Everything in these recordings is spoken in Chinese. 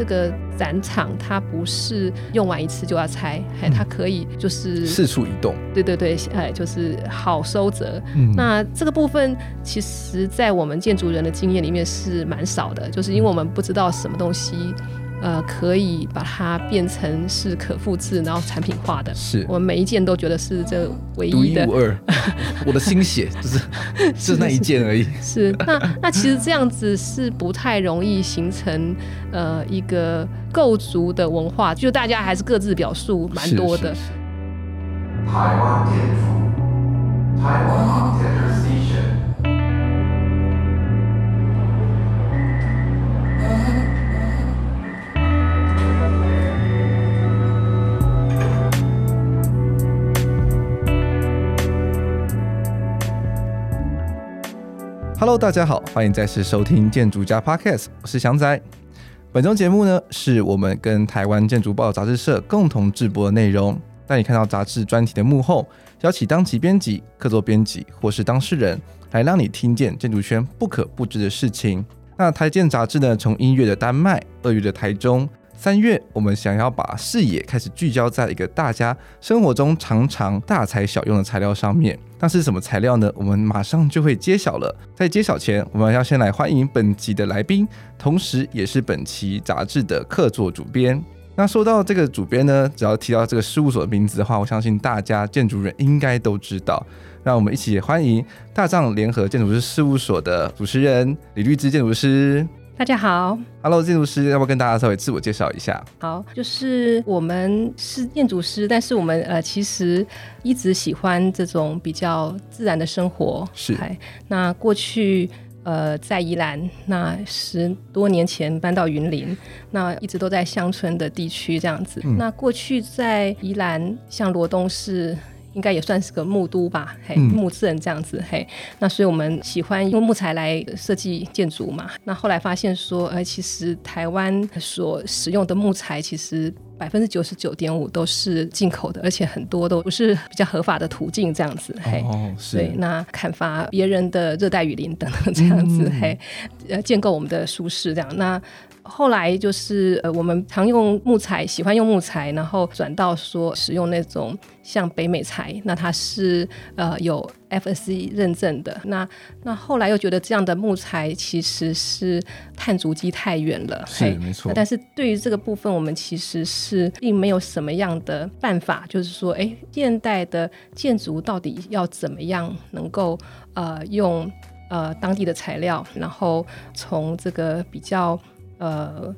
这个展场它不是用完一次就要拆，哎、嗯，它可以就是四处移动。对对对，哎，就是好收折。嗯，那这个部分其实，在我们建筑人的经验里面是蛮少的，就是因为我们不知道什么东西。呃，可以把它变成是可复制，然后产品化的。是我们每一件都觉得是这唯一的，独一无二。我的心血就是 是那一件而已。是，是那那其实这样子是不太容易形成呃一个构筑的文化，就大家还是各自表述蛮多的。是是是台湾建筑，台湾 Hello，大家好，欢迎再次收听建筑家 Podcast，我是祥仔。本周节目呢，是我们跟台湾建筑报杂志社共同制播的内容，带你看到杂志专题的幕后，邀请当期编辑、客座编辑或是当事人，来让你听见建筑圈不可不知的事情。那台建杂志呢，从一月的丹麦，二月的台中。三月，我们想要把视野开始聚焦在一个大家生活中常常大材小用的材料上面。那是什么材料呢？我们马上就会揭晓了。在揭晓前，我们要先来欢迎本集的来宾，同时也是本期杂志的客座主编。那说到这个主编呢，只要提到这个事务所的名字的话，我相信大家建筑人应该都知道。让我们一起欢迎大藏联合建筑师事务所的主持人李律之建筑师。大家好，Hello，建筑师，要不要跟大家稍微自我介绍一下？好，就是我们是建筑师，但是我们呃其实一直喜欢这种比较自然的生活。是，那过去呃在宜兰，那十多年前搬到云林，那一直都在乡村的地区这样子。嗯、那过去在宜兰，像罗东市。应该也算是个木都吧，嘿，木质人这样子，嗯、嘿，那所以我们喜欢用木材来设计建筑嘛。那后来发现说，呃，其实台湾所使用的木材，其实百分之九十九点五都是进口的，而且很多都不是比较合法的途径这样子，嘿，哦，是。对，那砍伐别人的热带雨林等等这样子，嗯、嘿，呃，建构我们的舒适这样，那。后来就是呃，我们常用木材，喜欢用木材，然后转到说使用那种像北美材，那它是呃有 FSC 认证的。那那后来又觉得这样的木材其实是碳足迹太远了，是没错。但是对于这个部分，我们其实是并没有什么样的办法，就是说，哎，现代的建筑到底要怎么样能够呃用呃当地的材料，然后从这个比较。呃，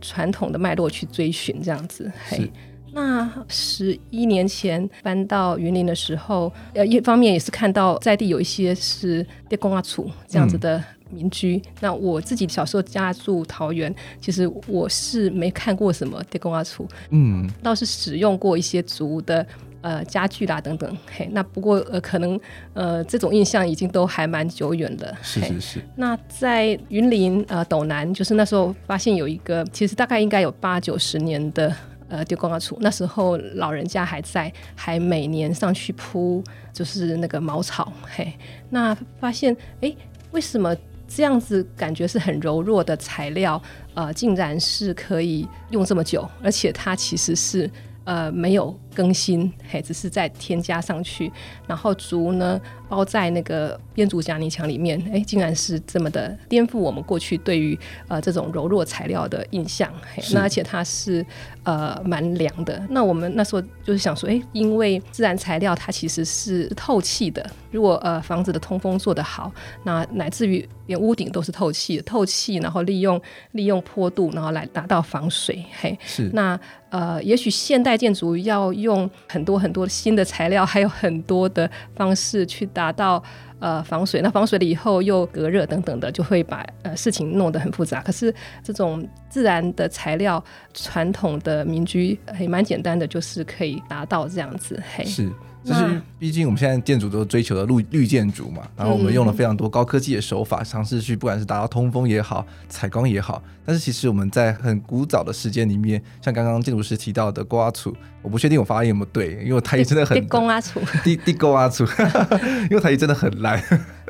传统的脉络去追寻这样子，嘿，那十一年前搬到云林的时候，呃，一方面也是看到在地有一些是地公阿楚这样子的民居。嗯、那我自己小时候家住桃园，其实我是没看过什么地公阿楚，嗯，倒是使用过一些族的。呃，家具啦等等，嘿，那不过呃，可能呃，这种印象已经都还蛮久远的。是是是。那在云林呃斗南，就是那时候发现有一个，其实大概应该有八九十年的呃地公仔厝，那时候老人家还在，还每年上去铺就是那个茅草，嘿，那发现哎，为什么这样子感觉是很柔弱的材料，呃，竟然是可以用这么久，而且它其实是。呃，没有更新，嘿，只是再添加上去，然后竹呢包在那个编竹夹泥墙里面，哎，竟然是这么的颠覆我们过去对于呃这种柔弱材料的印象，嘿，那而且它是呃蛮凉的。那我们那时候就是想说，哎，因为自然材料它其实是透气的，如果呃房子的通风做得好，那乃至于连屋顶都是透气的，透气，然后利用利用坡度，然后来达到防水，嘿，是那。呃，也许现代建筑要用很多很多新的材料，还有很多的方式去达到呃防水。那防水了以后又隔热等等的，就会把呃事情弄得很复杂。可是这种自然的材料，传统的民居还蛮简单的，就是可以达到这样子。嘿，是。就是，毕竟我们现在建筑都追求的绿绿建筑嘛，然后我们用了非常多高科技的手法，尝试去不管是达到通风也好，采光也好。但是其实我们在很古早的时间里面，像刚刚建筑师提到的沟仔厝，我不确定我发音有没有对，因为我台语真的很。地沟仔厝。地地沟仔厝，因为台语真的很烂。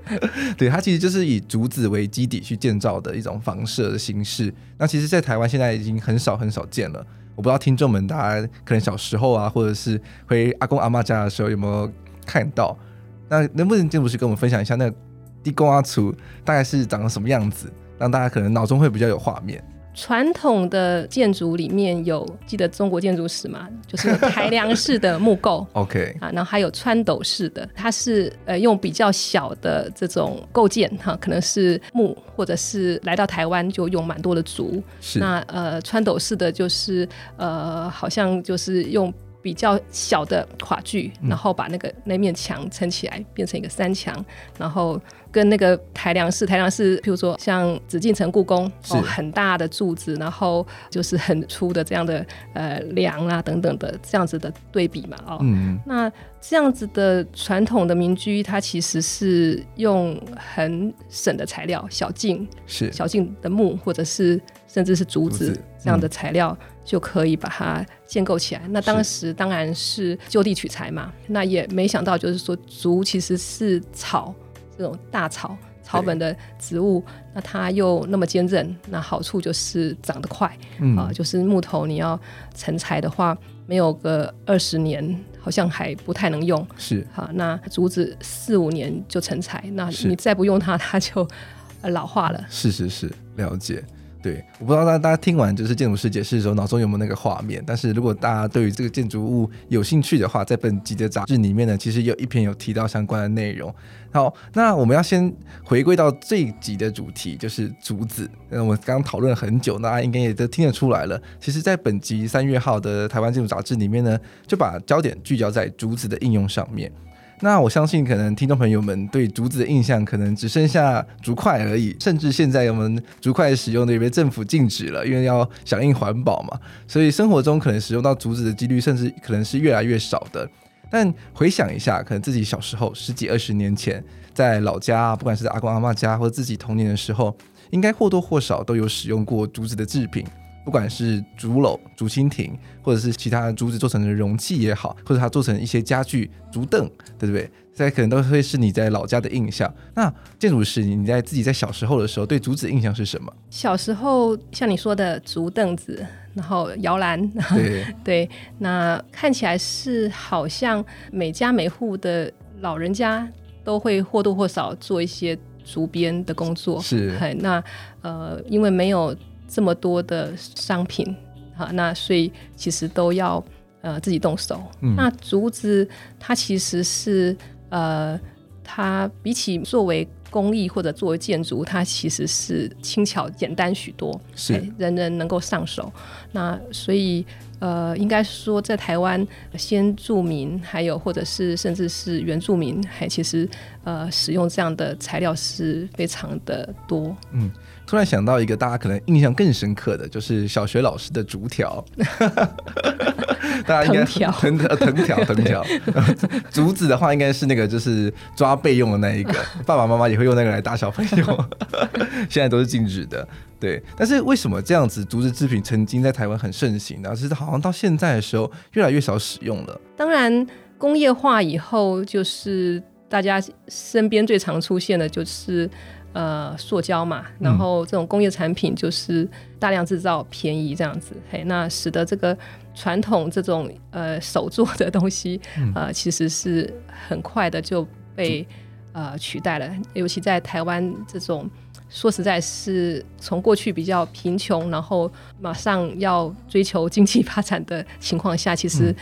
对，它其实就是以竹子为基底去建造的一种房舍的形式。那其实，在台湾现在已经很少很少见了。我不知道听众们大家可能小时候啊，或者是回阿公阿妈家的时候有没有看到？那能不能建筑师跟我们分享一下，那地公阿祖大概是长什么样子，让大家可能脑中会比较有画面？传统的建筑里面有记得中国建筑史嘛？就是台梁式的木构，OK 啊，然后还有穿斗式的，它是呃用比较小的这种构件哈、啊，可能是木，或者是来到台湾就用蛮多的竹。是那呃穿斗式的就是呃好像就是用。比较小的跨距，然后把那个那面墙撑起来，变成一个三墙，然后跟那个台梁式，台梁式，譬如说像紫禁城故宫哦，很大的柱子，然后就是很粗的这样的呃梁啊等等的这样子的对比嘛哦，嗯，那这样子的传统的民居，它其实是用很省的材料，小径是。小径的木，或者是甚至是竹子，这样的材料。嗯就可以把它建构起来。那当时当然是就地取材嘛。那也没想到，就是说竹其实是草，这种大草草本的植物，那它又那么坚韧。那好处就是长得快啊、嗯呃，就是木头你要成材的话，没有个二十年，好像还不太能用。是啊，那竹子四五年就成材，那你再不用它，它就老化了。是是是，了解。对，我不知道大家大家听完就是建筑师解释的时候，脑中有没有那个画面？但是如果大家对于这个建筑物有兴趣的话，在本集的杂志里面呢，其实有一篇有提到相关的内容。好，那我们要先回归到这一集的主题，就是竹子。那我们刚刚讨论了很久，大家应该也都听得出来了。其实，在本集三月号的台湾建筑杂志里面呢，就把焦点聚焦在竹子的应用上面。那我相信，可能听众朋友们对竹子的印象，可能只剩下竹筷而已。甚至现在我们竹筷使用的也被政府禁止了，因为要响应环保嘛。所以生活中可能使用到竹子的几率，甚至可能是越来越少的。但回想一下，可能自己小时候十几二十年前，在老家，不管是在阿公阿嬷家，或者自己童年的时候，应该或多或少都有使用过竹子的制品。不管是竹篓、竹蜻蜓，或者是其他的竹子做成的容器也好，或者它做成一些家具、竹凳，对不对？这可能都会是你在老家的印象。那建筑师，你在自己在小时候的时候，对竹子的印象是什么？小时候像你说的竹凳子，然后摇篮，对 对，那看起来是好像每家每户的老人家都会或多或少做一些竹编的工作。是，那呃，因为没有。这么多的商品，啊，那所以其实都要呃自己动手。嗯、那竹子它其实是呃，它比起作为工艺或者作为建筑，它其实是轻巧简单许多，是人人能够上手。那所以呃，应该说在台湾先住民，还有或者是甚至是原住民，还其实呃使用这样的材料是非常的多。嗯。突然想到一个大家可能印象更深刻的，就是小学老师的竹条，大家应该藤条藤条 藤条，竹子的话应该是那个就是抓备用的那一个，爸爸妈妈也会用那个来打小朋友，现在都是禁止的。对，但是为什么这样子竹子制品曾经在台湾很盛行呢？其实好像到现在的时候越来越少使用了。当然，工业化以后，就是大家身边最常出现的就是。呃，塑胶嘛，然后这种工业产品就是大量制造、便宜这样子，嗯、嘿，那使得这个传统这种呃手做的东西，呃，其实是很快的就被呃取代了。尤其在台湾这种说实在是从过去比较贫穷，然后马上要追求经济发展的情况下，其实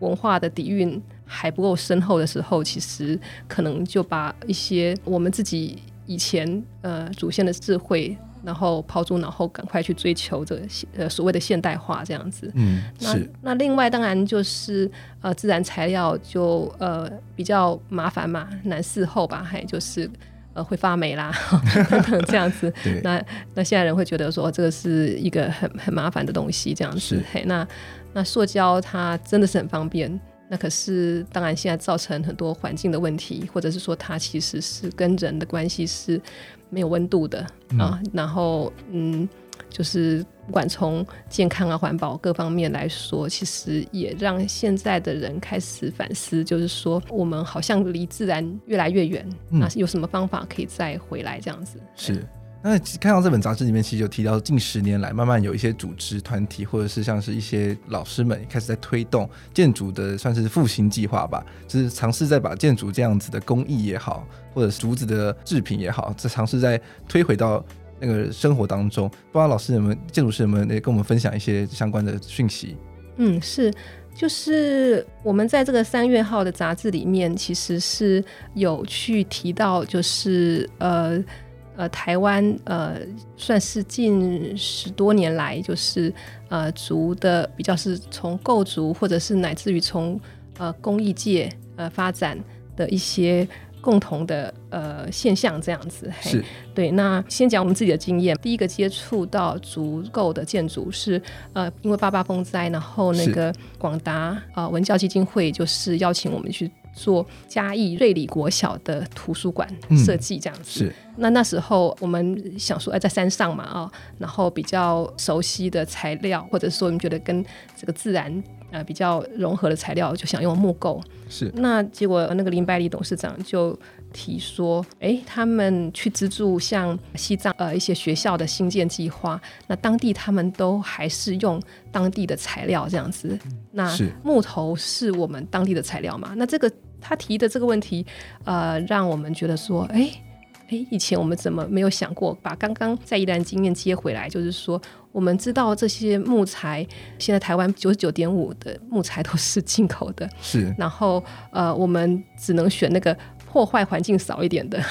文化的底蕴还不够深厚的时候，其实可能就把一些我们自己。以前呃祖先的智慧，然后抛诸脑后，赶快去追求这个呃所谓的现代化这样子。嗯，那是。那另外当然就是呃自然材料就呃比较麻烦嘛，难伺候吧，还就是呃会发霉啦 等等这样子。对。那那现在人会觉得说这个是一个很很麻烦的东西这样子。是。嘿，那那塑胶它真的是很方便。那可是，当然，现在造成很多环境的问题，或者是说，它其实是跟人的关系是没有温度的、嗯、啊。然后，嗯，就是不管从健康啊、环保各方面来说，其实也让现在的人开始反思，就是说我们好像离自然越来越远，嗯、那有什么方法可以再回来这样子？是。那看到这本杂志里面，其实有提到近十年来，慢慢有一些组织团体，或者是像是一些老师们开始在推动建筑的，算是复兴计划吧，就是尝试在把建筑这样子的工艺也好，或者竹子的制品也好，这尝试在推回到那个生活当中。不知道老师有没有，建筑师有没有也跟我们分享一些相关的讯息？嗯，是，就是我们在这个三月号的杂志里面，其实是有去提到，就是呃。呃，台湾呃，算是近十多年来，就是呃，竹的比较是从构筑，或者是乃至于从呃工艺界呃发展的一些共同的呃现象，这样子。是。对，那先讲我们自己的经验。第一个接触到竹构的建筑是呃，因为八八风灾，然后那个广达啊、呃、文教基金会就是邀请我们去。做嘉义瑞里国小的图书馆设计这样子，嗯、是。那那时候我们想说，哎，在山上嘛，啊，然后比较熟悉的材料，或者说我们觉得跟这个自然呃比较融合的材料，就想用木构。是。那结果那个林百里董事长就提说，哎，他们去资助像西藏呃一些学校的新建计划，那当地他们都还是用当地的材料这样子。那木头是我们当地的材料嘛？那这个。他提的这个问题，呃，让我们觉得说，哎，哎，以前我们怎么没有想过把刚刚在宜兰经验接回来？就是说，我们知道这些木材，现在台湾九十九点五的木材都是进口的，是。然后，呃，我们只能选那个破坏环境少一点的，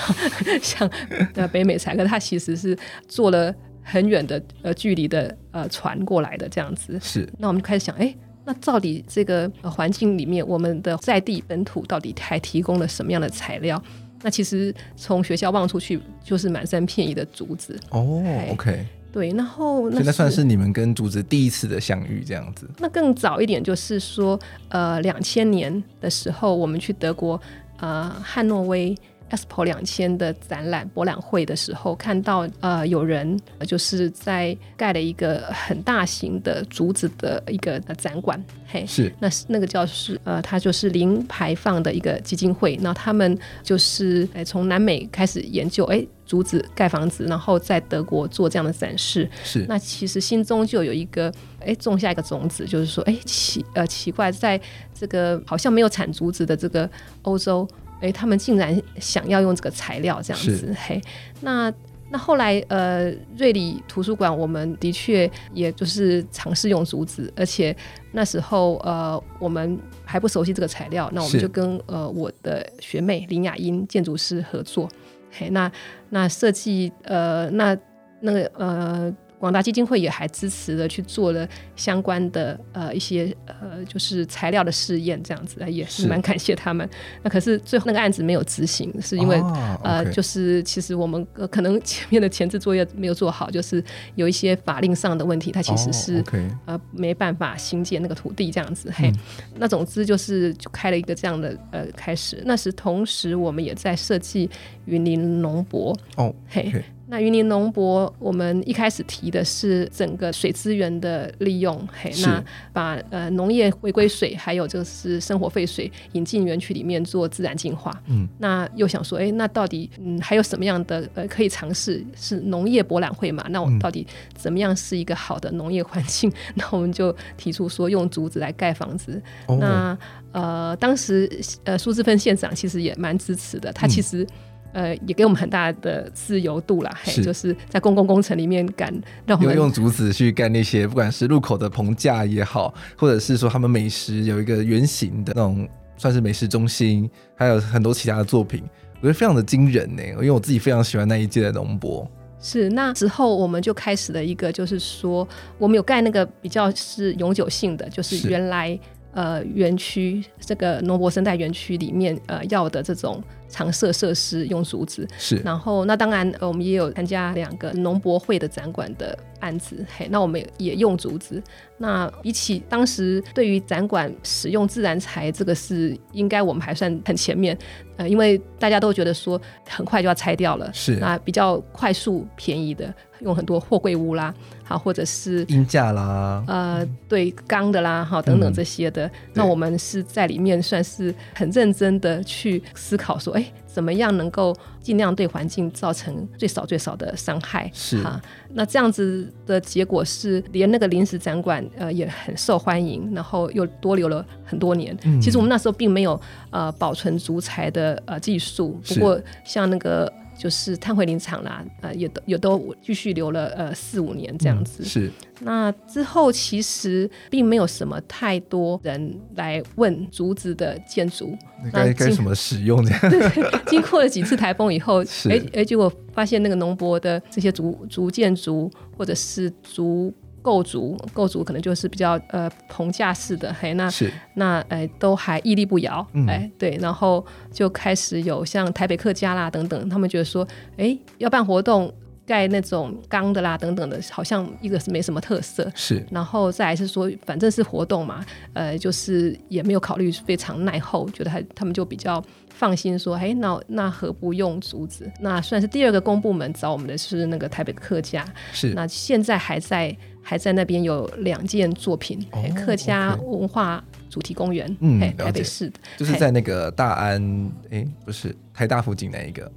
像呃北美材，可它其实是做了很远的呃距离的呃船过来的这样子。是。那我们就开始想，哎。那到底这个环境里面，我们的在地本土到底还提供了什么样的材料？那其实从学校望出去，就是满山遍野的竹子。哦，OK，对，然后那算是你们跟竹子第一次的相遇，这样子。那更早一点，就是说，呃，两千年的时候，我们去德国，呃，汉诺威。Expo 两千的展览博览会的时候，看到呃有人就是在盖了一个很大型的竹子的一个展馆，嘿，是，那是那个叫是呃，它就是零排放的一个基金会，那他们就是哎从南美开始研究哎竹子盖房子，然后在德国做这样的展示，是，那其实心中就有一个哎种下一个种子，就是说哎奇呃奇怪，在这个好像没有产竹子的这个欧洲。哎，他们竟然想要用这个材料这样子，嘿，那那后来呃，瑞里图书馆我们的确也就是尝试用竹子，而且那时候呃，我们还不熟悉这个材料，那我们就跟呃我的学妹林雅英建筑师合作，嘿，那那设计呃那那个呃。广达基金会也还支持了去做了相关的呃一些呃就是材料的试验这样子，也是蛮感谢他们。那可是最后那个案子没有执行，是因为、哦、呃就是其实我们、呃、可能前面的前置作业没有做好，就是有一些法令上的问题，它其实是、哦 okay、呃没办法新建那个土地这样子。嘿，嗯、那总之就是就开了一个这样的呃开始。那时同时我们也在设计云林农博哦，嘿。Okay 那云林农博，我们一开始提的是整个水资源的利用，嘿，那把呃农业回归水，还有就是生活废水引进园区里面做自然净化。嗯，那又想说，哎、欸，那到底嗯还有什么样的呃可以尝试？是农业博览会嘛？那我们到底怎么样是一个好的农业环境？那、嗯、我们就提出说用竹子来盖房子。哦、那呃当时呃苏志芬县长其实也蛮支持的，他其实、嗯。呃，也给我们很大的自由度啦，嘿，就是在公共工程里面干，让我们用竹子去干那些，不管是路口的棚架也好，或者是说他们美食有一个圆形的那种，算是美食中心，还有很多其他的作品，我觉得非常的惊人呢。因为我自己非常喜欢那一届的农博。是那之后，我们就开始了一个，就是说我们有盖那个比较是永久性的，就是原来。呃，园区这个农博生态园区里面，呃，要的这种常设设施用竹子。是，然后那当然，呃，我们也有参加两个农博会的展馆的案子，嘿，那我们也用竹子。那比起当时对于展馆使用自然材，这个是应该我们还算很前面，呃，因为大家都觉得说很快就要拆掉了，是，那比较快速便宜的。用很多货柜屋啦，好，或者是衣架啦，呃，对，钢的啦，好，等等这些的。嗯、那我们是在里面算是很认真的去思考说，哎，怎么样能够尽量对环境造成最少最少的伤害？是哈。那这样子的结果是，连那个临时展馆呃也很受欢迎，然后又多留了很多年。嗯、其实我们那时候并没有呃保存竹材的呃技术，不过像那个。就是碳汇林场啦，呃，也都也都继续留了呃四五年这样子。嗯、是。那之后其实并没有什么太多人来问竹子的建筑，该该怎么使用这样。对，经过了几次台风以后，哎哎，结果发现那个农博的这些竹竹建筑或者是竹。构筑构筑可能就是比较呃棚架式的，嘿，那是。那哎都还屹立不摇，哎、嗯，对，然后就开始有像台北客家啦等等，他们觉得说，哎，要办活动盖那种钢的啦等等的，好像一个是没什么特色，是，然后再来是说，反正是活动嘛，呃，就是也没有考虑非常耐候，觉得还他们就比较放心说，哎，那那何不用竹子？那算是第二个公部门找我们的是那个台北客家，是，那现在还在。还在那边有两件作品，哦、客家文化主题公园，嗯，台北市的，就是在那个大安，哎，不是台大附近那一个，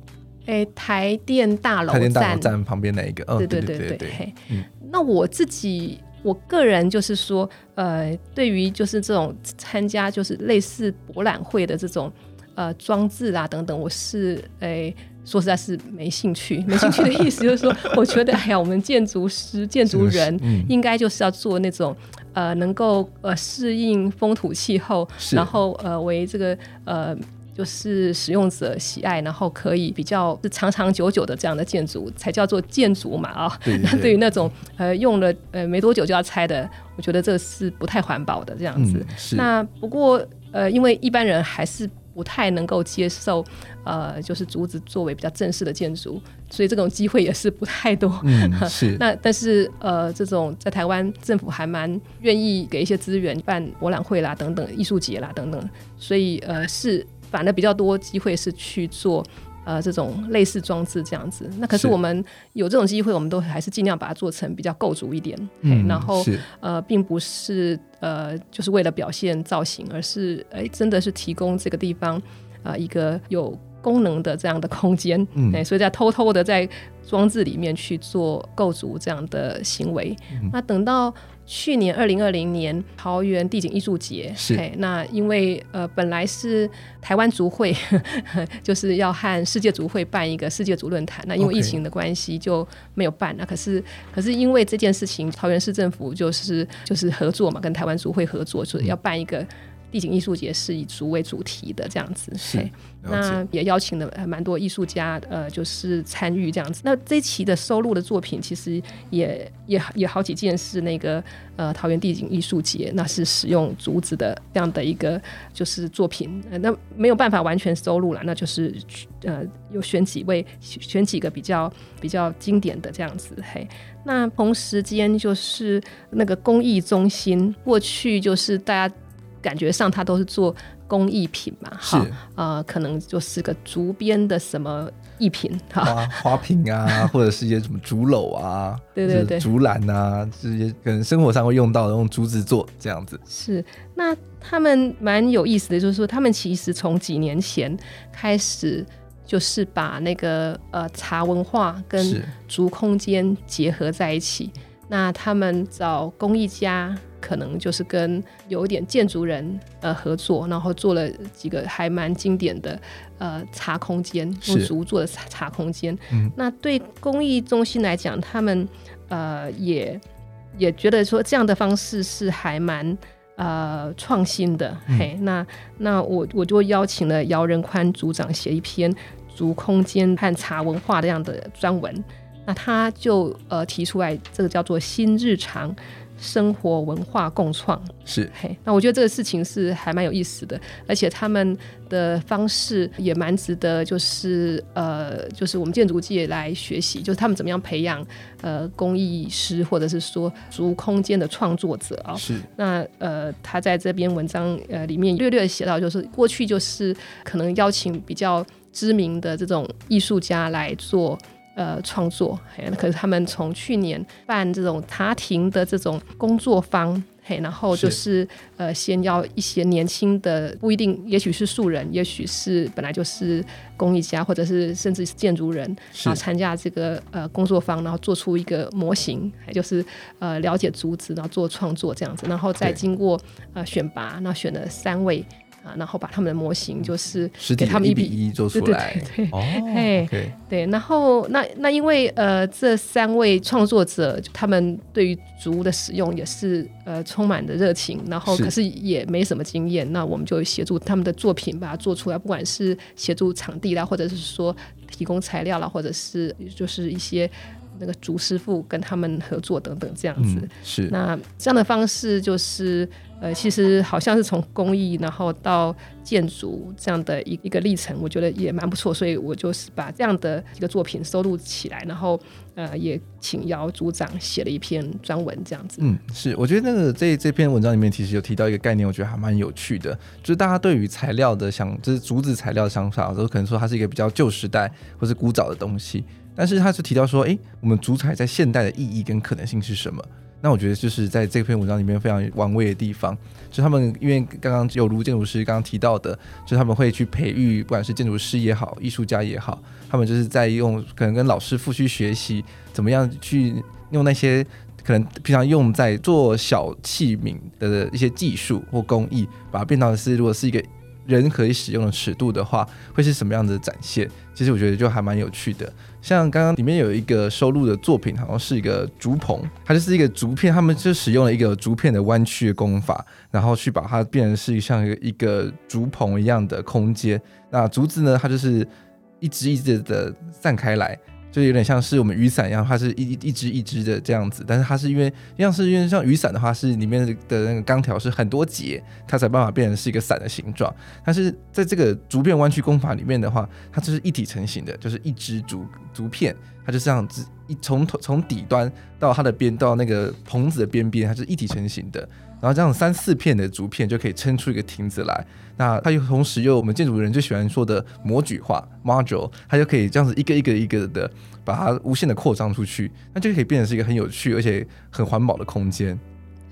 哎，台电大楼，台电大楼站。旁边那一个，对对对对对，嘿，那我自己，我个人就是说，呃，对于就是这种参加就是类似博览会的这种呃装置啊等等，我是哎。说实在是没兴趣，没兴趣的意思就是说，我觉得哎呀，我们建筑师、建筑人应该就是要做那种呃，能够呃适应风土气候，然后呃为这个呃就是使用者喜爱，然后可以比较是长长久久的这样的建筑才叫做建筑嘛啊。那对于那种呃用了呃没多久就要拆的，我觉得这是不太环保的这样子。嗯、那不过呃，因为一般人还是。不太能够接受，呃，就是竹子作为比较正式的建筑，所以这种机会也是不太多。嗯，是。那但是呃，这种在台湾政府还蛮愿意给一些资源办博览会啦，等等艺术节啦等等，所以呃是反而比较多机会是去做。呃，这种类似装置这样子，那可是我们有这种机会，我们都还是尽量把它做成比较构筑一点，嗯，然后呃，并不是。呃，就是为了表现造型，而是哎，真的是提供这个地方呃一个有功能的这样的空间，嗯，所以在偷偷的在装置里面去做构筑这样的行为，嗯，那等到。去年二零二零年桃园地景艺术节，是那因为呃本来是台湾族会呵呵 就是要和世界族会办一个世界族论坛，那因为疫情的关系就没有办。那可是可是因为这件事情，桃园市政府就是就是合作嘛，跟台湾族会合作，就是要办一个。地景艺术节是以竹为主题的这样子，是那也邀请了蛮多艺术家，呃，就是参与这样子。那这一期的收录的作品，其实也也也好几件是那个呃桃园地景艺术节，那是使用竹子的这样的一个就是作品。呃、那没有办法完全收录了，那就是呃有选几位选几个比较比较经典的这样子。嘿，那同时间就是那个公益中心，过去就是大家。感觉上它都是做工艺品嘛，哈，呃，可能就是个竹编的什么艺品，哈，花 花瓶啊，或者是一些什么竹篓啊，对对对，竹篮啊，这些可能生活上会用到的，用竹子做这样子。是，那他们蛮有意思的，就是说他们其实从几年前开始，就是把那个呃茶文化跟竹空间结合在一起。那他们找工艺家。可能就是跟有一点建筑人呃合作，然后做了几个还蛮经典的呃茶空间，用竹做的茶茶空间。嗯，那对公益中心来讲，他们呃也也觉得说这样的方式是还蛮呃创新的。嗯、嘿，那那我我就邀请了姚仁宽组长写一篇竹空间和茶文化这样的专文。那他就呃提出来，这个叫做新日常。生活文化共创。是，嘿，那我觉得这个事情是还蛮有意思的，而且他们的方式也蛮值得，就是呃，就是我们建筑界来学习，就是他们怎么样培养呃工艺师或者是说足空间的创作者啊。是，那呃，他在这篇文章呃里面略略写到，就是过去就是可能邀请比较知名的这种艺术家来做。呃，创作，嘿，可是他们从去年办这种茶亭的这种工作坊，嘿，然后就是，是呃，先要一些年轻的，不一定，也许是素人，也许是本来就是工艺家，或者是甚至是建筑人，然后参加这个呃工作坊，然后做出一个模型，还就是呃了解竹子，然后做创作这样子，然后再经过呃选拔，那选了三位。然后把他们的模型就是给他们一比一做出来，对对对，对，然后那那因为呃这三位创作者他们对于竹的使用也是呃充满的热情，然后可是也没什么经验，那我们就协助他们的作品把它做出来，不管是协助场地啦，或者是说提供材料啦，或者是就是一些那个竹师傅跟他们合作等等这样子，嗯、是那这样的方式就是。呃，其实好像是从工艺，然后到建筑这样的一一个历程，我觉得也蛮不错，所以我就是把这样的一个作品收录起来，然后呃，也请姚组长写了一篇专文这样子。嗯，是，我觉得那个这这篇文章里面其实有提到一个概念，我觉得还蛮有趣的，就是大家对于材料的想，就是竹子材料的想法，都可能说它是一个比较旧时代或是古早的东西，但是他是提到说，哎，我们竹材在现代的意义跟可能性是什么？那我觉得就是在这篇文章里面非常玩味的地方，就他们因为刚刚有如建筑师刚刚提到的，就他们会去培育，不管是建筑师也好，艺术家也好，他们就是在用可能跟老师傅去学习，怎么样去用那些可能平常用在做小器皿的一些技术或工艺，把它变到是如果是一个。人可以使用的尺度的话，会是什么样的展现？其实我觉得就还蛮有趣的。像刚刚里面有一个收录的作品，好像是一个竹棚，它就是一个竹片，他们就使用了一个竹片的弯曲的工法，然后去把它变成是像一个一个竹棚一样的空间。那竹子呢，它就是一支一支的散开来。就有点像是我们雨伞一样，它是一一一支一支的这样子，但是它是因为像是因为像雨伞的话，是里面的那个钢条是很多节，它才办法变成是一个伞的形状。但是在这个竹片弯曲工法里面的话，它就是一体成型的，就是一支竹竹片，它就这样子一从从底端到它的边到那个棚子的边边，它是一体成型的。然后这样三四片的竹片就可以撑出一个亭子来，那它又同时又我们建筑人最喜欢说的模具化 module，它就可以这样子一个一个一个的把它无限的扩张出去，那就可以变成是一个很有趣而且很环保的空间。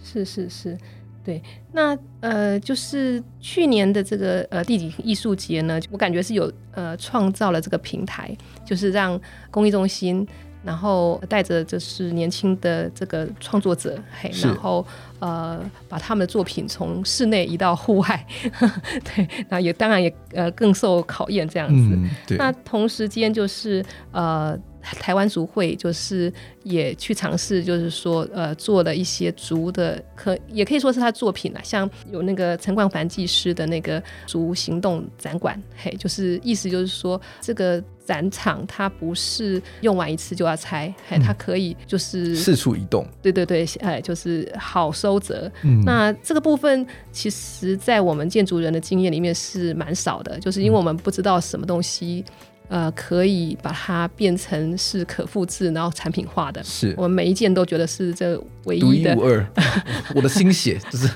是是是，对。那呃，就是去年的这个呃地景艺术节呢，我感觉是有呃创造了这个平台，就是让公益中心。然后带着就是年轻的这个创作者，嘿，然后呃把他们的作品从室内移到户外，呵 呵对，那也当然也呃更受考验这样子。嗯、那同时间就是呃。台湾竹会就是也去尝试，就是说，呃，做了一些竹的，可也可以说是他作品啦，像有那个陈冠凡技师的那个竹行动展馆，嘿，就是意思就是说，这个展场它不是用完一次就要拆，嘿，它可以就是四处移动，对对对，哎，就是好收折。嗯、那这个部分其实，在我们建筑人的经验里面是蛮少的，就是因为我们不知道什么东西。呃，可以把它变成是可复制，然后产品化的。是我们每一件都觉得是这唯一的，独一无二。我的心血就是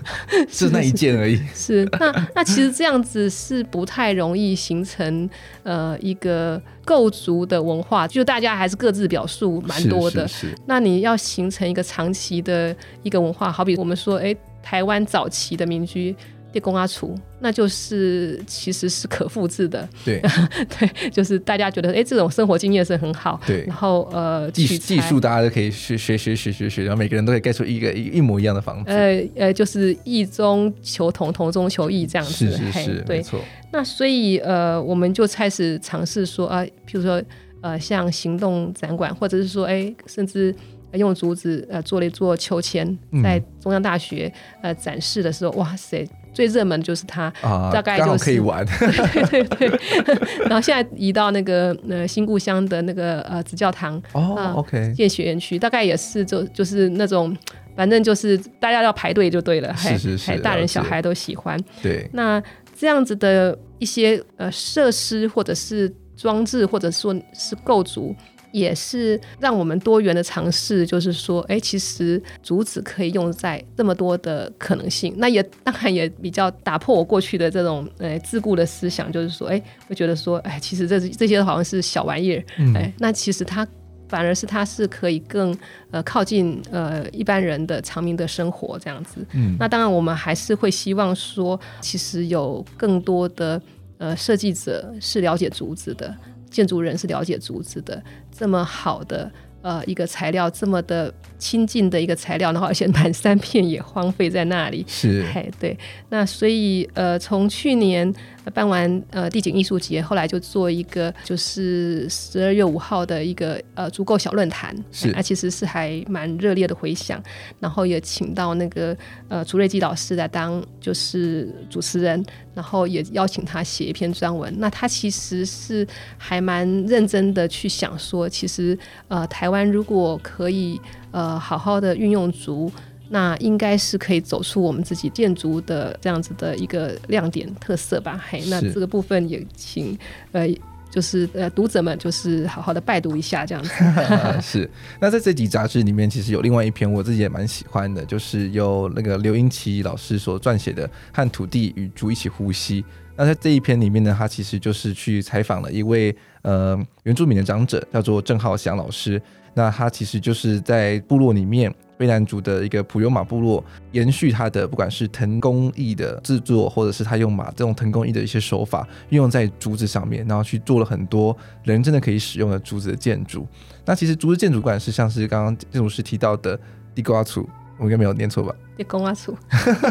是那一件而已。是，那那其实这样子是不太容易形成呃一个构筑的文化，就大家还是各自表述蛮多的。是，是，是。那你要形成一个长期的一个文化，好比我们说，哎，台湾早期的民居。电工阿厨，那就是其实是可复制的。对 对，就是大家觉得，哎、欸，这种生活经验是很好。对，然后呃，技技术大家都可以学学学学学学，然后每个人都可以盖出一个一一模一样的房子。呃呃，就是异中求同，同中求异这样子。是是是，对，没错。那所以呃，我们就开始尝试说啊，譬如说呃，像行动展馆，或者是说，哎、欸，甚至用竹子呃做了一座秋千，在中央大学、嗯、呃展示的时候，哇塞！最热门就是它，啊、大概就是可以玩，对 对对。然后现在移到那个呃新故乡的那个呃紫教堂哦，OK 建学园区，大概也是就就是那种。反正就是大家要排队就对了，是是是，大人小孩都喜欢。对，那这样子的一些呃设施或者是装置，或者说是构筑。也是让我们多元的尝试，就是说，哎，其实竹子可以用在这么多的可能性。那也当然也比较打破我过去的这种呃自顾的思想，就是说，哎，会觉得说，哎，其实这这些好像是小玩意儿，哎、嗯，那其实它反而是它是可以更呃靠近呃一般人的常民的生活这样子。嗯，那当然我们还是会希望说，其实有更多的呃设计者是了解竹子的。建筑人是了解竹子的，这么好的呃一个材料，这么的亲近的一个材料，然后而且满山遍野荒废在那里，是，哎，对，那所以呃从去年。办完呃地景艺术节，后来就做一个就是十二月五号的一个呃足够小论坛，是，那其实是还蛮热烈的回响，然后也请到那个呃朱瑞基老师来当就是主持人，然后也邀请他写一篇专文。那他其实是还蛮认真的去想说，其实呃台湾如果可以呃好好的运用竹。那应该是可以走出我们自己建筑的这样子的一个亮点特色吧？嘿，那这个部分也请呃，就是呃读者们就是好好的拜读一下这样子。是。那在这集杂志里面，其实有另外一篇我自己也蛮喜欢的，就是由那个刘英奇老师所撰写的《和土地与猪一起呼吸》。那在这一篇里面呢，他其实就是去采访了一位呃原住民的长者，叫做郑浩翔老师。那他其实就是在部落里面。卑南族的一个普悠玛部落，延续它的不管是藤工艺的制作，或者是它用马这种藤工艺的一些手法，运用在竹子上面，然后去做了很多人真的可以使用的竹子的建筑。那其实竹子建筑馆是像是刚刚建筑师提到的地瓜厝。我应该没有念错吧？地瓜厝，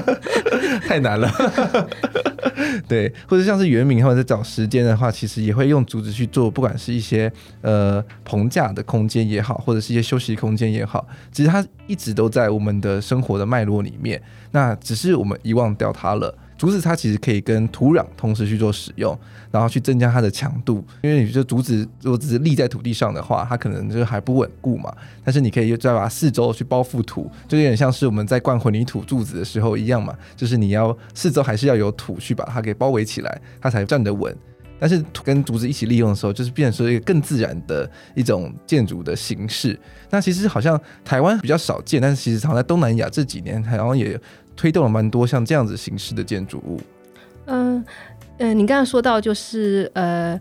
太难了。对，或者像是原名他们在找时间的话，其实也会用竹子去做，不管是一些呃棚架的空间也好，或者是一些休息空间也好，其实它一直都在我们的生活的脉络里面。那只是我们遗忘掉它了。竹子它其实可以跟土壤同时去做使用，然后去增加它的强度。因为你说竹子如果只是立在土地上的话，它可能就还不稳固嘛。但是你可以再把四周去包覆土，就有点像是我们在灌混凝土柱子的时候一样嘛。就是你要四周还是要有土去把它给包围起来，它才站得稳。但是跟竹子一起利用的时候，就是变成一个更自然的一种建筑的形式。那其实好像台湾比较少见，但是其实好像在东南亚这几年好像也。推动了蛮多像这样子形式的建筑物。嗯、嗯、呃，你刚刚说到就是呃。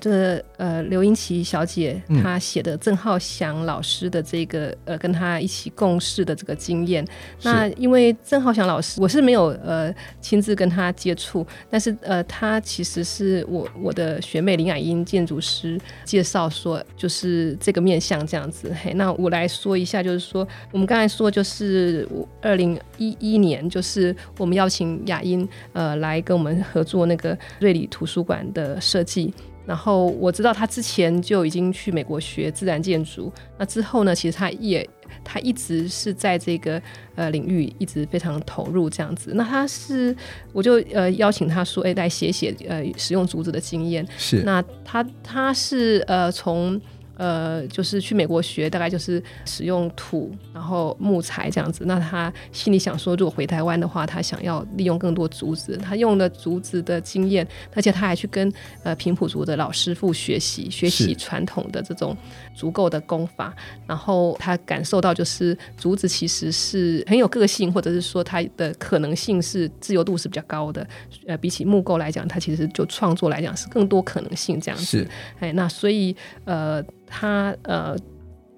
这呃，刘英奇小姐她写的郑浩翔老师的这个呃，跟她一起共事的这个经验。那因为郑浩翔老师，我是没有呃亲自跟他接触，但是呃，他其实是我我的学妹林雅英建筑师介绍说，就是这个面向这样子。嘿，那我来说一下，就是说我们刚才说，就是二零一一年，就是我们邀请雅英呃来跟我们合作那个瑞里图书馆的设计。然后我知道他之前就已经去美国学自然建筑，那之后呢，其实他也他一直是在这个呃领域一直非常投入这样子。那他是我就呃邀请他说，哎，来写写呃使用竹子的经验。是。那他他是呃从。呃，就是去美国学，大概就是使用土，然后木材这样子。那他心里想说，如果回台湾的话，他想要利用更多竹子。他用了竹子的经验，而且他还去跟呃平埔族的老师傅学习，学习传统的这种足够的功法。然后他感受到，就是竹子其实是很有个性，或者是说它的可能性是自由度是比较高的。呃，比起木构来讲，它其实就创作来讲是更多可能性这样子。是，哎，那所以呃。他呃，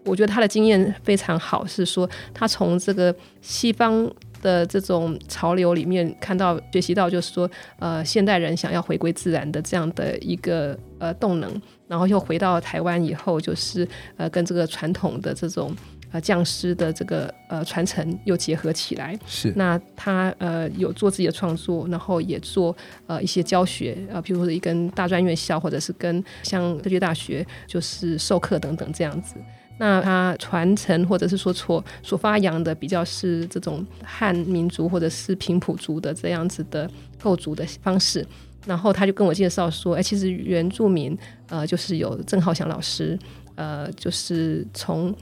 我觉得他的经验非常好，是说他从这个西方的这种潮流里面看到、学习到，就是说呃，现代人想要回归自然的这样的一个呃动能，然后又回到台湾以后，就是呃，跟这个传统的这种。呃，匠师的这个呃传承又结合起来，是那他呃有做自己的创作，然后也做呃一些教学，呃，比如说一跟大专院校或者是跟像科技大学就是授课等等这样子。那他传承或者是说所所发扬的比较是这种汉民族或者是平埔族的这样子的构筑的方式，然后他就跟我介绍说，哎，其实原住民呃就是有郑浩翔老师，呃，就是从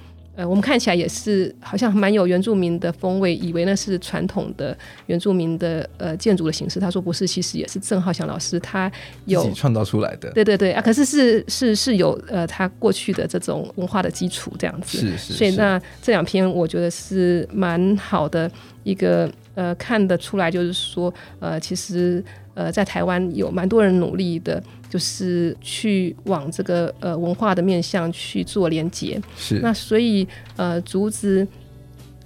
呃，我们看起来也是好像蛮有原住民的风味，以为那是传统的原住民的呃建筑的形式。他说不是，其实也是郑浩翔老师他有自己创造出来的。对对对啊，可是是是是有呃他过去的这种文化的基础这样子。是是，是。所以那这两篇我觉得是蛮好的一个呃看得出来，就是说呃其实呃在台湾有蛮多人努力的。就是去往这个呃文化的面向去做连接，是那所以呃竹子，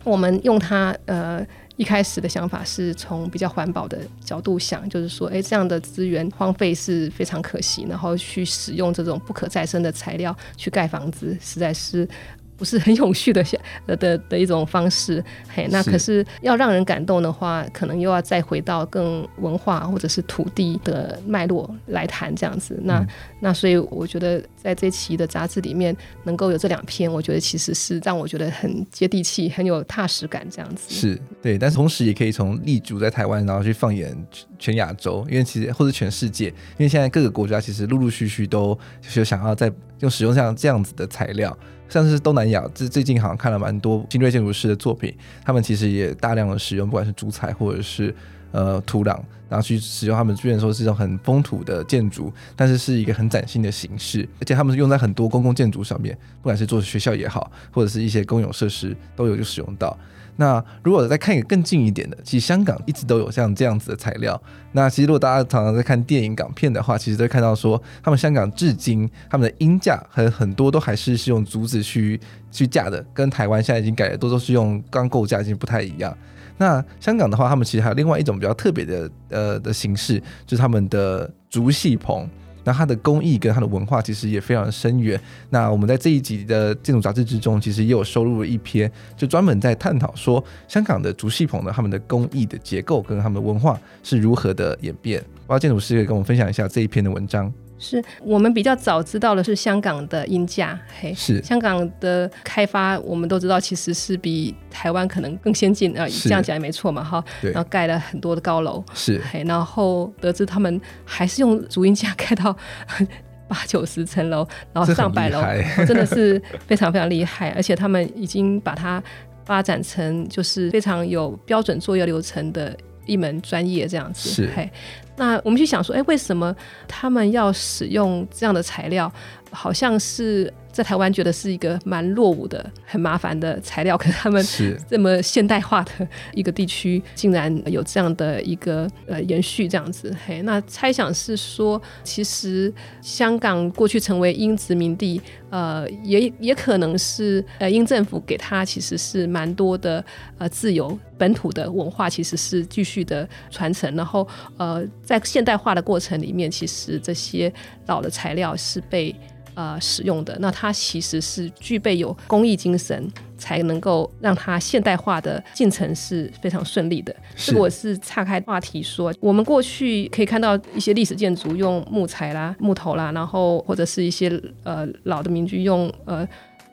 我们用它呃一开始的想法是从比较环保的角度想，就是说，哎，这样的资源荒废是非常可惜，然后去使用这种不可再生的材料去盖房子，实在是。不是很永续的 的的的一种方式，嘿，那可是要让人感动的话，可能又要再回到更文化或者是土地的脉络来谈这样子。那、嗯、那所以我觉得在这期的杂志里面能够有这两篇，我觉得其实是让我觉得很接地气，很有踏实感这样子。是对，但是同时也可以从立足在台湾，然后去放眼全亚洲，因为其实或者全世界，因为现在各个国家其实陆陆续续都就是想要在用使用像这样子的材料。像是东南亚，这最近好像看了蛮多精锐建筑师的作品，他们其实也大量的使用，不管是竹材或者是呃土壤，然后去使用他们，虽然说是一种很风土的建筑，但是是一个很崭新的形式，而且他们是用在很多公共建筑上面，不管是做学校也好，或者是一些公有设施都有就使用到。那如果再看一个更近一点的，其实香港一直都有像这样子的材料。那其实如果大家常常在看电影港片的话，其实都会看到说，他们香港至今他们的音架很很多都还是是用竹子去去架的，跟台湾现在已经改的都都是用钢构架，已经不太一样。那香港的话，他们其实还有另外一种比较特别的呃的形式，就是他们的竹戏棚。那它的工艺跟它的文化其实也非常深远。那我们在这一集的建筑杂志之中，其实也有收录了一篇，就专门在探讨说香港的竹戏棚呢他们的工艺的结构跟他们的文化是如何的演变。不知道建筑师可以跟我们分享一下这一篇的文章。是我们比较早知道的是香港的音价，嘿，是。香港的开发，我们都知道其实是比台湾可能更先进啊，这样讲也没错嘛，哈，然后盖了很多的高楼，是，嘿，然后得知他们还是用竹音架盖到 八九十层楼，然后上百楼，真的是非常非常厉害，而且他们已经把它发展成就是非常有标准作业流程的一门专业这样子，是，嘿。那我们去想说，哎，为什么他们要使用这样的材料？好像是在台湾觉得是一个蛮落伍的、很麻烦的材料，可是他们这么现代化的一个地区，竟然有这样的一个呃延续这样子。嘿，那猜想是说，其实香港过去成为英殖民地，呃，也也可能是呃英政府给他其实是蛮多的呃自由，本土的文化其实是继续的传承，然后呃在现代化的过程里面，其实这些老的材料是被呃，使用的。那它其实是具备有工艺精神，才能够让它现代化的进程是非常顺利的。这个我是岔开话题说，我们过去可以看到一些历史建筑用木材啦、木头啦，然后或者是一些呃老的民居用呃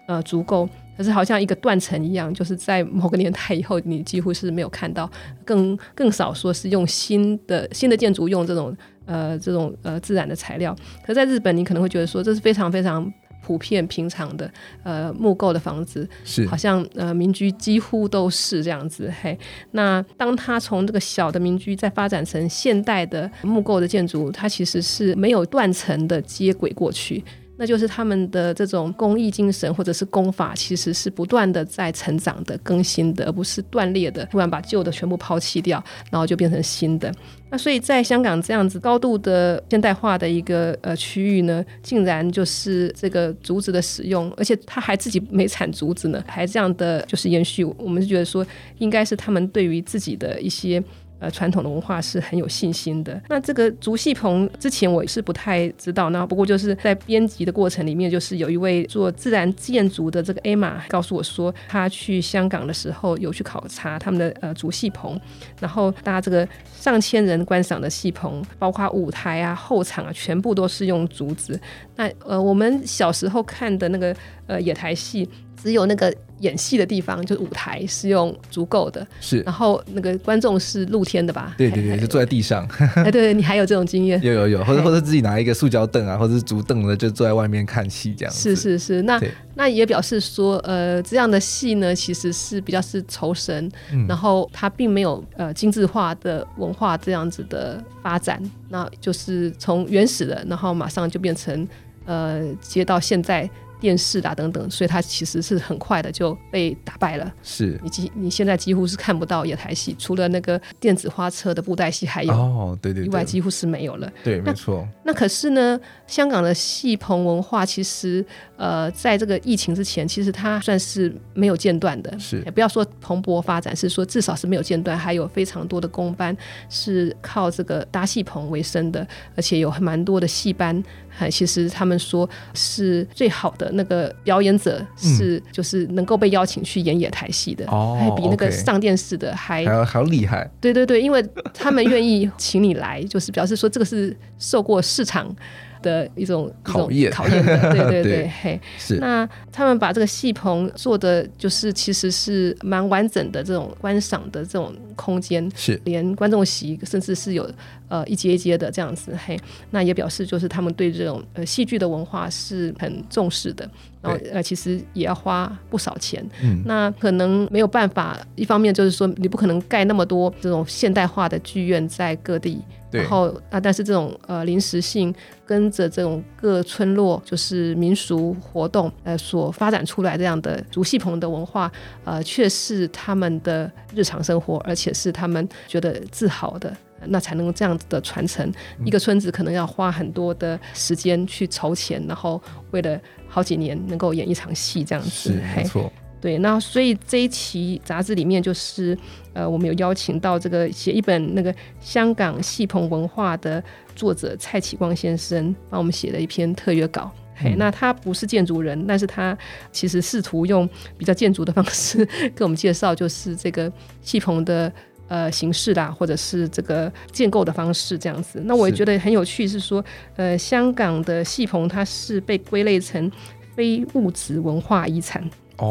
呃竹构，可是好像一个断层一样，就是在某个年代以后，你几乎是没有看到，更更少说是用新的新的建筑用这种。呃，这种呃自然的材料，可在日本，你可能会觉得说，这是非常非常普遍平常的呃木构的房子，是好像呃民居几乎都是这样子。嘿，那当它从这个小的民居再发展成现代的木构的建筑，它其实是没有断层的接轨过去。那就是他们的这种工艺精神或者是工法，其实是不断的在成长的、更新的，而不是断裂的，突然把旧的全部抛弃掉，然后就变成新的。那所以在香港这样子高度的现代化的一个呃区域呢，竟然就是这个竹子的使用，而且他还自己没产竹子呢，还这样的就是延续。我们是觉得说，应该是他们对于自己的一些。呃，传统的文化是很有信心的。那这个竹戏棚之前我是不太知道，那不过就是在编辑的过程里面，就是有一位做自然建筑的这个 Emma 告诉我说，他去香港的时候有去考察他们的呃竹戏棚，然后搭这个上千人观赏的戏棚，包括舞台啊、后场啊，全部都是用竹子。那呃，我们小时候看的那个呃野台戏。只有那个演戏的地方，就是舞台是用足够的，是，然后那个观众是露天的吧？对对对，就坐在地上。哎，对对，你还有这种经验？有 有有，或者或者自己拿一个塑胶凳啊，或者是竹凳的，就坐在外面看戏这样子。是是是，那那也表示说，呃，这样的戏呢，其实是比较是酬神，嗯、然后它并没有呃精致化的文化这样子的发展，那就是从原始的，然后马上就变成呃接到现在。电视啊等等，所以它其实是很快的就被打败了。是，你几你现在几乎是看不到野台戏，除了那个电子花车的布袋戏还有哦，对对，对，以外几乎是没有了。对，没错。那可是呢，香港的戏棚文化其实呃，在这个疫情之前，其实它算是没有间断的。是，也不要说蓬勃发展，是说至少是没有间断，还有非常多的工班是靠这个搭戏棚为生的，而且有蛮多的戏班。其实他们说是最好的那个表演者是就是能够被邀请去演野台戏的，哦、还比那个上电视的还还要厉害。对对对，因为他们愿意请你来，就是表示说这个是受过市场的一种考验，考验的，对 对对，对嘿，是。那他们把这个戏棚做的就是其实是蛮完整的这种观赏的这种空间，是。连观众席甚至是有呃一阶一阶的这样子，嘿，那也表示就是他们对这种呃戏剧的文化是很重视的，然后呃其实也要花不少钱，嗯，那可能没有办法，一方面就是说你不可能盖那么多这种现代化的剧院在各地。然后啊，但是这种呃临时性跟着这种各村落就是民俗活动呃所发展出来这样的竹戏棚的文化，呃，却是他们的日常生活，而且是他们觉得自豪的，那才能这样子的传承。嗯、一个村子可能要花很多的时间去筹钱，然后为了好几年能够演一场戏这样子，是没错。对，那所以这一期杂志里面就是，呃，我们有邀请到这个写一本那个香港戏棚文化的作者蔡启光先生，帮我们写了一篇特约稿。嗯、嘿，那他不是建筑人，但是他其实试图用比较建筑的方式跟我们介绍，就是这个戏棚的呃形式啦，或者是这个建构的方式这样子。那我也觉得很有趣，是说，呃，香港的戏棚它是被归类成非物质文化遗产。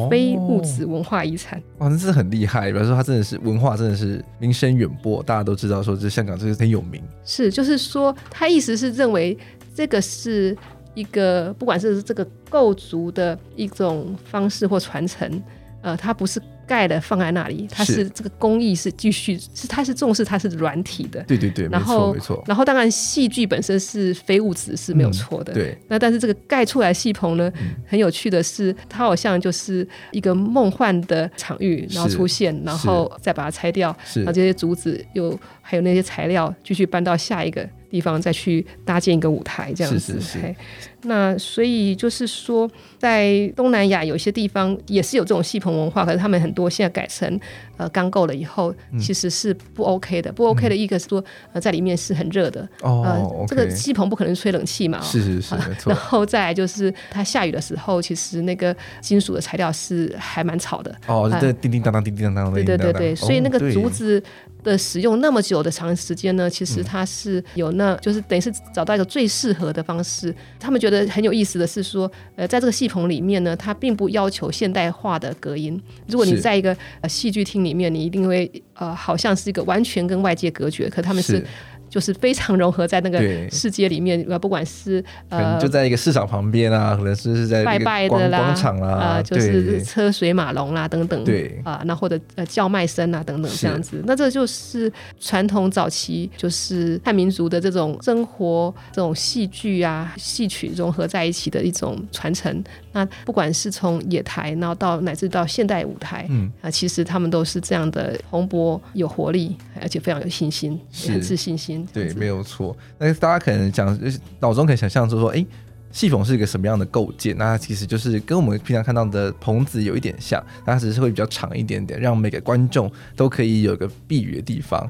非物质文化遗产，哇，那是很厉害。比方说，它真的是文化，真的是名声远播，大家都知道说，这香港这个很有名。是，就是说，他意思是认为这个是一个，不管是这个构筑的一种方式或传承，呃，它不是。盖的放在那里，它是这个工艺是继续是它是重视它是软体的，对对对，然后没错没错，然后当然戏剧本身是非物质是没有错的，嗯、对。那但是这个盖出来戏棚呢、嗯，很有趣的是，它好像就是一个梦幻的场域，然后出现，然后再把它拆掉，然后这些竹子又还有那些材料继续搬到下一个地方再去搭建一个舞台，这样子。是是是。那所以就是说，在东南亚有些地方也是有这种戏棚文化，可是他们很多现在改成呃钢构了以后，其实是不 OK 的。嗯、不 OK 的一个是说，呃，在里面是很热的，哦、这个戏棚不可能吹冷气嘛，是是是。然后再来就是它下雨的时候，其实那个金属的材料是还蛮吵的。哦，对、呃，叮叮当当，叮叮当当的。对对对对，所以那个竹子的使用那么久的长时间呢，其实它是有那，就是等于是找到一个最适合的方式。他们觉得很有意思的是说，呃，在这个戏棚里面呢，它并不要求现代化的隔音。如果你在一个呃戏剧厅里面，你一定会呃，好像是一个完全跟外界隔绝，可他们是。就是非常融合在那个世界里面，呃，不管是呃，就在一个市场旁边啊，可能是是在拜拜的啦，广场啦，啊、呃，就是车水马龙啦等等，对。啊，那、呃、或者呃叫卖声啊等等这样子，那这就是传统早期就是汉民族的这种生活，这种戏剧啊戏曲融合在一起的一种传承。那不管是从野台，然后到乃至到现代舞台，嗯。啊、呃，其实他们都是这样的蓬勃有活力，而且非常有信心，也很自信心。对，没有错。那大家可能想，就是，脑中可以想象，就说，哎，戏棚是一个什么样的构建？那它其实就是跟我们平常看到的棚子有一点像，它只是会比较长一点点，让每个观众都可以有个避雨的地方。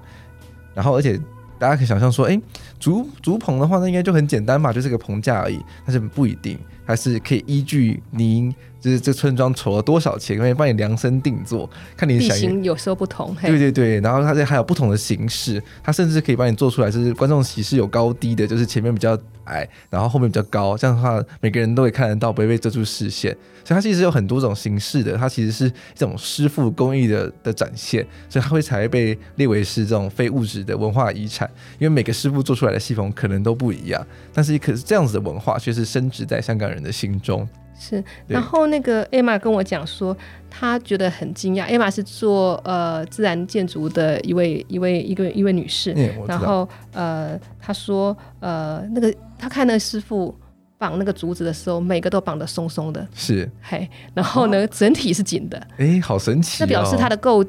然后，而且大家可以想象说，哎，竹竹棚的话，那应该就很简单嘛，就是个棚架而已。但是不一定，还是可以依据您。就是这村庄筹了多少钱，可以帮你量身定做，看你想。地形有时候不同，对对对，然后它这还有不同的形式，它甚至可以帮你做出来，就是观众席是有高低的，就是前面比较矮，然后后面比较高，这样的话每个人都会看得到，不会被遮住视线。所以它其实有很多种形式的，它其实是一种师傅工艺的的展现，所以它会才会被列为是这种非物质的文化遗产，因为每个师傅做出来的细缝可能都不一样，但是可是这样子的文化却是深植在香港人的心中。是，然后那个 Emma 跟我讲说，她觉得很惊讶。Emma 是做呃自然建筑的一位一位一个一位女士，嗯、然后呃她说呃那个她看那个师傅绑那个竹子的时候，每个都绑得松松的，是，嘿，然后呢、哦、整体是紧的，哎，好神奇、哦，那表示它的构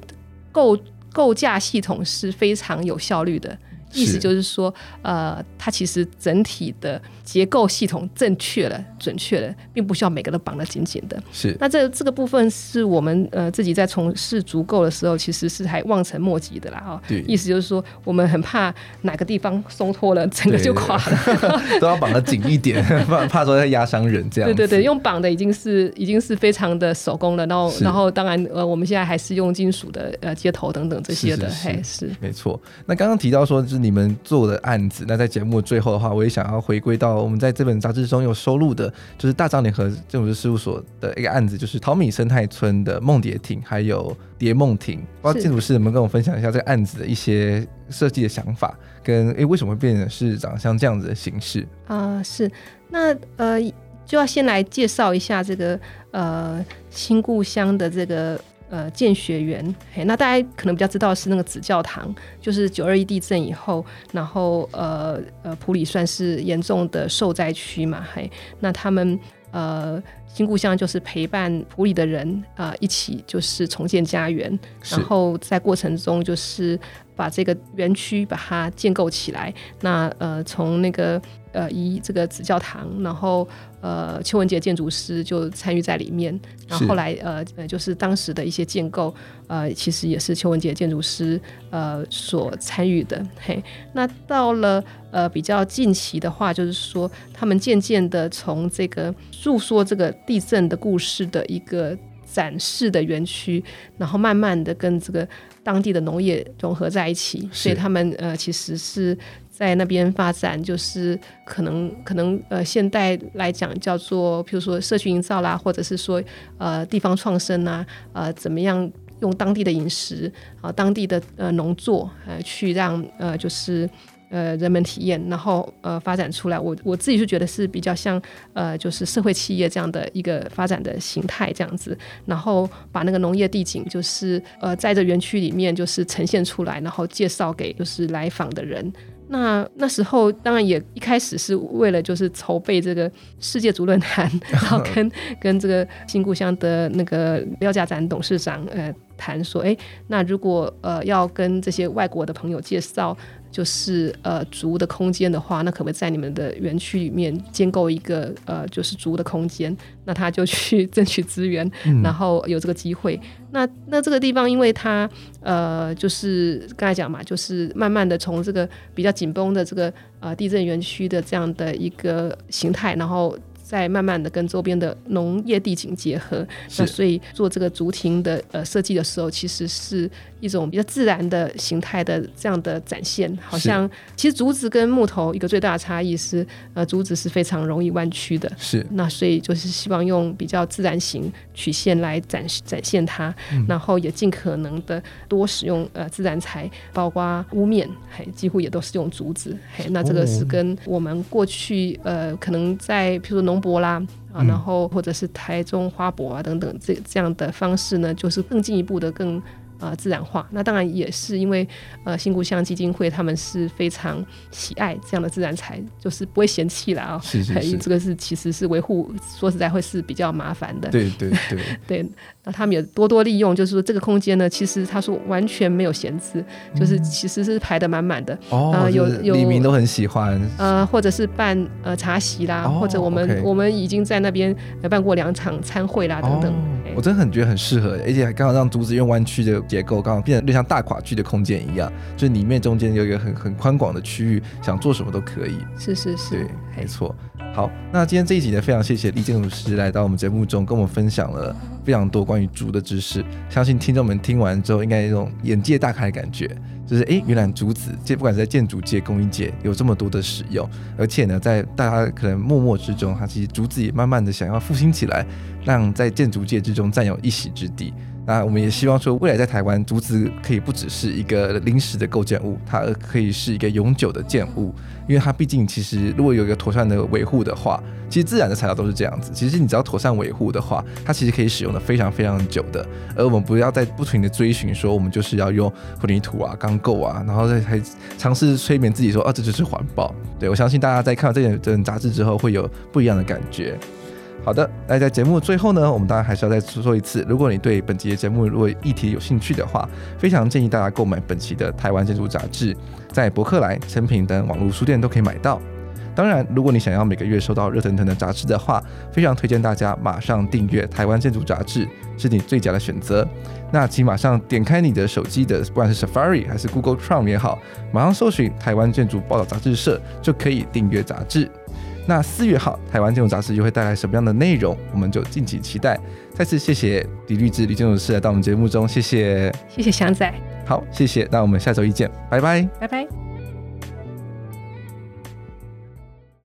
构构架系统是非常有效率的。意思就是说，呃，它其实整体的结构系统正确了、准确了，并不需要每个都绑得紧紧的。是。那这这个部分是我们呃自己在从事足够的时候，其实是还望尘莫及的啦。哈、哦。对。意思就是说，我们很怕哪个地方松脱了，整个就垮了。都要绑得紧一点，怕 怕说要压伤人这样。对对对，用绑的已经是已经是非常的手工了。然后然后当然呃，我们现在还是用金属的呃接头等等这些的。是是是嘿，是。没错。那刚刚提到说，就是。你们做的案子，那在节目最后的话，我也想要回归到我们在这本杂志中有收录的，就是大张联合建筑师事务所的一个案子，就是淘米生态村的梦蝶亭，还有蝶梦亭。不知道建筑师能不能跟我分享一下这个案子的一些设计的想法，跟诶为什么会变成是长像这样子的形式啊、是，那呃就要先来介绍一下这个呃新故乡的这个。呃，建学园，嘿，那大家可能比较知道是那个紫教堂，就是九二一地震以后，然后呃呃，普里算是严重的受灾区嘛，嘿，那他们呃新故乡就是陪伴普里的人啊、呃、一起就是重建家园，然后在过程中就是把这个园区把它建构起来，那呃从那个。呃，以这个子教堂，然后呃，邱文杰建筑师就参与在里面，然后后来呃呃，就是当时的一些建构，呃，其实也是邱文杰建筑师呃所参与的。嘿，那到了呃比较近期的话，就是说他们渐渐的从这个诉说这个地震的故事的一个展示的园区，然后慢慢的跟这个当地的农业融合在一起，所以他们呃其实是。在那边发展，就是可能可能呃，现代来讲叫做，比如说社区营造啦，或者是说呃地方创生啊，呃怎么样用当地的饮食啊、呃，当地的呃农作呃去让呃就是呃人们体验，然后呃发展出来。我我自己是觉得是比较像呃就是社会企业这样的一个发展的形态这样子，然后把那个农业地景就是呃在这园区里面就是呈现出来，然后介绍给就是来访的人。那那时候当然也一开始是为了就是筹备这个世界足论坛，然后跟 跟这个新故乡的那个廖家展董事长呃谈说，哎，那如果呃要跟这些外国的朋友介绍。就是呃足的空间的话，那可不可以在你们的园区里面建构一个呃就是足的空间？那他就去 争取资源，嗯、然后有这个机会。那那这个地方，因为它呃就是刚才讲嘛，就是慢慢的从这个比较紧绷的这个呃地震园区的这样的一个形态，然后。在慢慢的跟周边的农业地景结合，那所以做这个竹亭的呃设计的时候，其实是一种比较自然的形态的这样的展现。好像其实竹子跟木头一个最大的差异是，呃，竹子是非常容易弯曲的。是。那所以就是希望用比较自然型曲线来展展现它，嗯、然后也尽可能的多使用呃自然材，包括屋面，嘿几乎也都是用竹子。嘿，那这个是跟我们过去呃可能在譬如说农博啦啊，然后或者是台中花博啊等等，这这样的方式呢，就是更进一步的更。呃，自然化，那当然也是因为呃，新故乡基金会他们是非常喜爱这样的自然材，就是不会嫌弃了啊。是是是，这个是其实是维护，说实在会是比较麻烦的。对对对对，那他们也多多利用，就是说这个空间呢，其实他说完全没有闲置，就是其实是排的满满的。哦，呃、有有里民都很喜欢。呃，或者是办呃茶席啦，哦、或者我们、okay、我们已经在那边办过两场餐会啦等等。哦我真的很觉得很适合，而且还刚好让竹子用弯曲的结构，刚好变得就像大跨区的空间一样，就是里面中间有一个很很宽广的区域，想做什么都可以。是是是，对，没错。好，那今天这一集呢，非常谢谢李建筑师来到我们节目中，跟我们分享了非常多关于竹的知识。相信听众们听完之后，应该有一种眼界大开的感觉，就是哎，原来竹子，这不管是在建筑界、工艺界，有这么多的使用，而且呢，在大家可能默默之中，它其实竹子也慢慢的想要复兴起来，让在建筑界之中占有一席之地。那我们也希望说，未来在台湾，竹子可以不只是一个临时的构建物，它可以是一个永久的建物。因为它毕竟，其实如果有一个妥善的维护的话，其实自然的材料都是这样子。其实你只要妥善维护的话，它其实可以使用的非常非常久的。而我们不要再不停的追寻说，我们就是要用混凝土啊、钢构啊，然后再还尝试催眠自己说，啊，这就是环保。对，我相信大家在看到这本这本杂志之后，会有不一样的感觉。好的，那在节目最后呢，我们当然还是要再说一次，如果你对本集的节目如果议题有兴趣的话，非常建议大家购买本期的《台湾建筑杂志》，在博客来、诚品等网络书店都可以买到。当然，如果你想要每个月收到热腾腾的杂志的话，非常推荐大家马上订阅《台湾建筑杂志》，是你最佳的选择。那请马上点开你的手机的，不管是 Safari 还是 Google Chrome 也好，马上搜寻《台湾建筑报道杂志社》，就可以订阅杂志。那四月号台湾金融杂志又会带来什么样的内容？我们就敬请期待。再次谢谢李律志李建筑师来到我们节目中，谢谢，谢谢祥仔，好，谢谢。那我们下周一见，拜拜，拜拜。